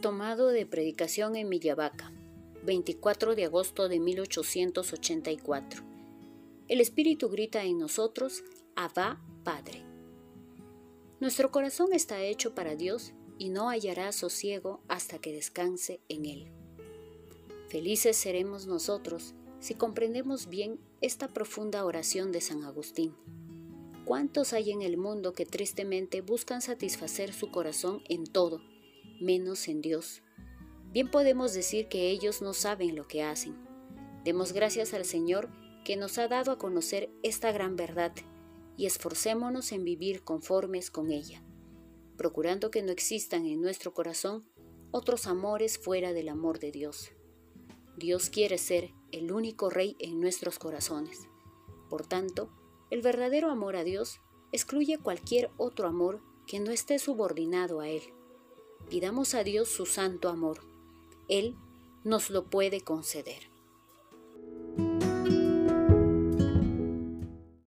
de predicación en Millavaca, 24 de agosto de 1884. El Espíritu grita en nosotros, Abba, Padre. Nuestro corazón está hecho para Dios y no hallará sosiego hasta que descanse en Él. Felices seremos nosotros si comprendemos bien esta profunda oración de San Agustín. ¿Cuántos hay en el mundo que tristemente buscan satisfacer su corazón en todo, menos en Dios? Bien podemos decir que ellos no saben lo que hacen. Demos gracias al Señor que nos ha dado a conocer esta gran verdad y esforcémonos en vivir conformes con ella, procurando que no existan en nuestro corazón otros amores fuera del amor de Dios. Dios quiere ser el único Rey en nuestros corazones. Por tanto, el verdadero amor a Dios excluye cualquier otro amor que no esté subordinado a Él. Pidamos a Dios su santo amor. Él nos lo puede conceder.